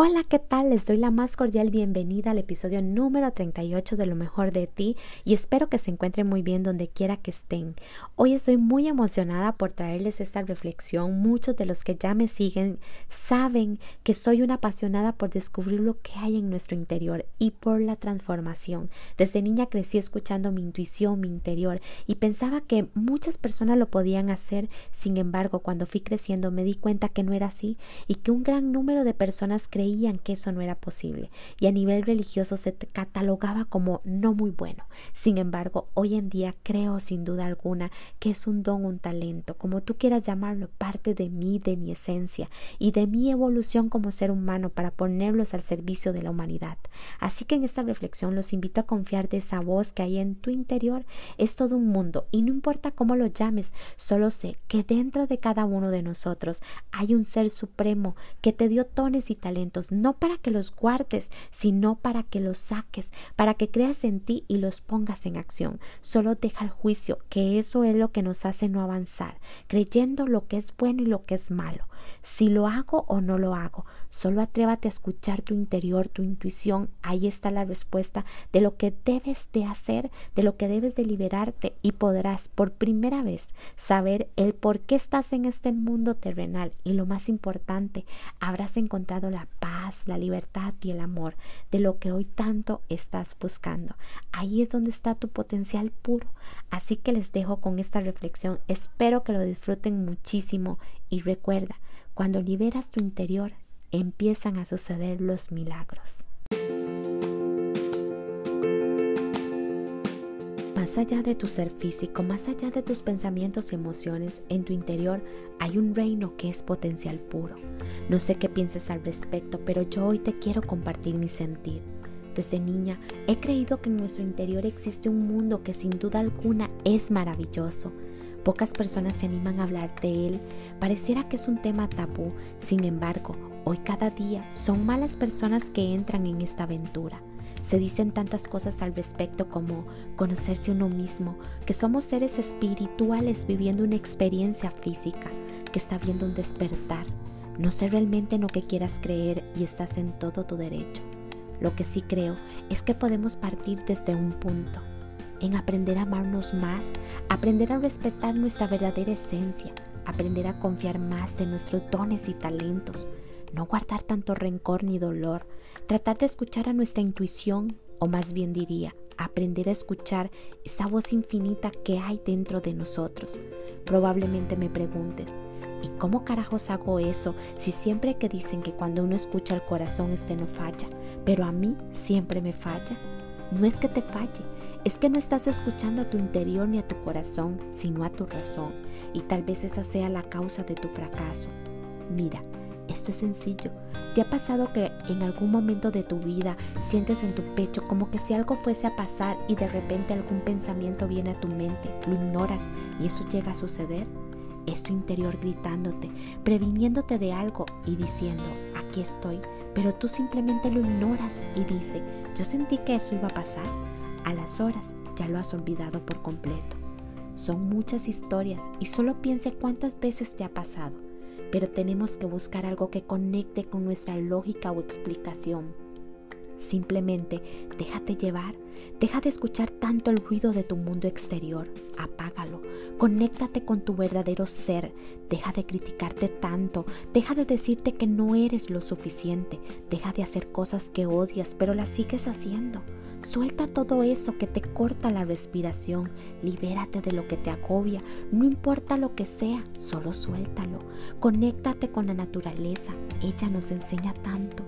Hola, ¿qué tal? Les doy la más cordial bienvenida al episodio número 38 de Lo mejor de ti y espero que se encuentren muy bien donde quiera que estén. Hoy estoy muy emocionada por traerles esta reflexión. Muchos de los que ya me siguen saben que soy una apasionada por descubrir lo que hay en nuestro interior y por la transformación. Desde niña crecí escuchando mi intuición, mi interior y pensaba que muchas personas lo podían hacer. Sin embargo, cuando fui creciendo me di cuenta que no era así y que un gran número de personas creían que eso no era posible y a nivel religioso se catalogaba como no muy bueno. Sin embargo, hoy en día creo sin duda alguna que es un don, un talento, como tú quieras llamarlo, parte de mí, de mi esencia y de mi evolución como ser humano para ponerlos al servicio de la humanidad. Así que en esta reflexión los invito a confiar de esa voz que hay en tu interior. Es todo un mundo y no importa cómo lo llames, solo sé que dentro de cada uno de nosotros hay un ser supremo que te dio dones y talentos no para que los guardes, sino para que los saques, para que creas en ti y los pongas en acción. Solo deja el juicio, que eso es lo que nos hace no avanzar, creyendo lo que es bueno y lo que es malo. Si lo hago o no lo hago, solo atrévate a escuchar tu interior, tu intuición. Ahí está la respuesta de lo que debes de hacer, de lo que debes de liberarte y podrás por primera vez saber el por qué estás en este mundo terrenal y lo más importante, habrás encontrado la paz, la libertad y el amor de lo que hoy tanto estás buscando. Ahí es donde está tu potencial puro. Así que les dejo con esta reflexión. Espero que lo disfruten muchísimo y recuerda, cuando liberas tu interior, empiezan a suceder los milagros. Más allá de tu ser físico, más allá de tus pensamientos y emociones, en tu interior hay un reino que es potencial puro. No sé qué pienses al respecto, pero yo hoy te quiero compartir mi sentir. Desde niña he creído que en nuestro interior existe un mundo que sin duda alguna es maravilloso, Pocas personas se animan a hablar de él. Pareciera que es un tema tabú. Sin embargo, hoy cada día son malas personas que entran en esta aventura. Se dicen tantas cosas al respecto como conocerse uno mismo, que somos seres espirituales viviendo una experiencia física, que está viendo un despertar. No sé realmente en lo que quieras creer y estás en todo tu derecho. Lo que sí creo es que podemos partir desde un punto en aprender a amarnos más, aprender a respetar nuestra verdadera esencia, aprender a confiar más de nuestros dones y talentos, no guardar tanto rencor ni dolor, tratar de escuchar a nuestra intuición, o más bien diría, aprender a escuchar esa voz infinita que hay dentro de nosotros. Probablemente me preguntes, ¿y cómo carajos hago eso si siempre que dicen que cuando uno escucha el corazón este no falla, pero a mí siempre me falla? No es que te falle, es que no estás escuchando a tu interior ni a tu corazón, sino a tu razón, y tal vez esa sea la causa de tu fracaso. Mira, esto es sencillo. ¿Te ha pasado que en algún momento de tu vida sientes en tu pecho como que si algo fuese a pasar y de repente algún pensamiento viene a tu mente, lo ignoras y eso llega a suceder? Es tu interior gritándote, previniéndote de algo y diciendo, aquí estoy, pero tú simplemente lo ignoras y dice, yo sentí que eso iba a pasar a las horas ya lo has olvidado por completo. Son muchas historias y solo piense cuántas veces te ha pasado, pero tenemos que buscar algo que conecte con nuestra lógica o explicación. Simplemente déjate llevar, deja de escuchar tanto el ruido de tu mundo exterior, apágalo, conéctate con tu verdadero ser, deja de criticarte tanto, deja de decirte que no eres lo suficiente, deja de hacer cosas que odias pero las sigues haciendo. Suelta todo eso que te corta la respiración, libérate de lo que te agobia, no importa lo que sea, solo suéltalo. Conéctate con la naturaleza, ella nos enseña tanto.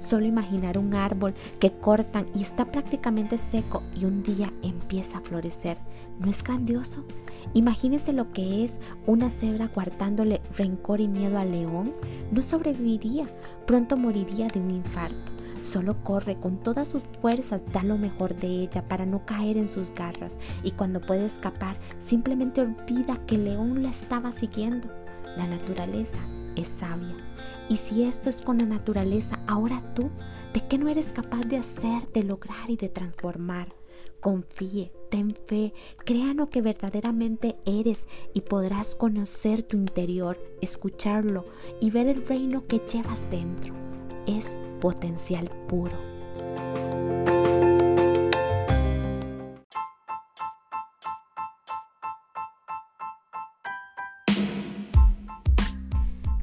Solo imaginar un árbol que cortan y está prácticamente seco y un día empieza a florecer. ¿No es grandioso? Imagínese lo que es una cebra guardándole rencor y miedo al león. No sobreviviría, pronto moriría de un infarto. Solo corre con todas sus fuerzas, da lo mejor de ella para no caer en sus garras y cuando puede escapar simplemente olvida que el león la estaba siguiendo. La naturaleza es sabia. Y si esto es con la naturaleza, ahora tú, ¿de qué no eres capaz de hacer, de lograr y de transformar? Confíe, ten fe, crea lo que verdaderamente eres y podrás conocer tu interior, escucharlo y ver el reino que llevas dentro. Es potencial puro.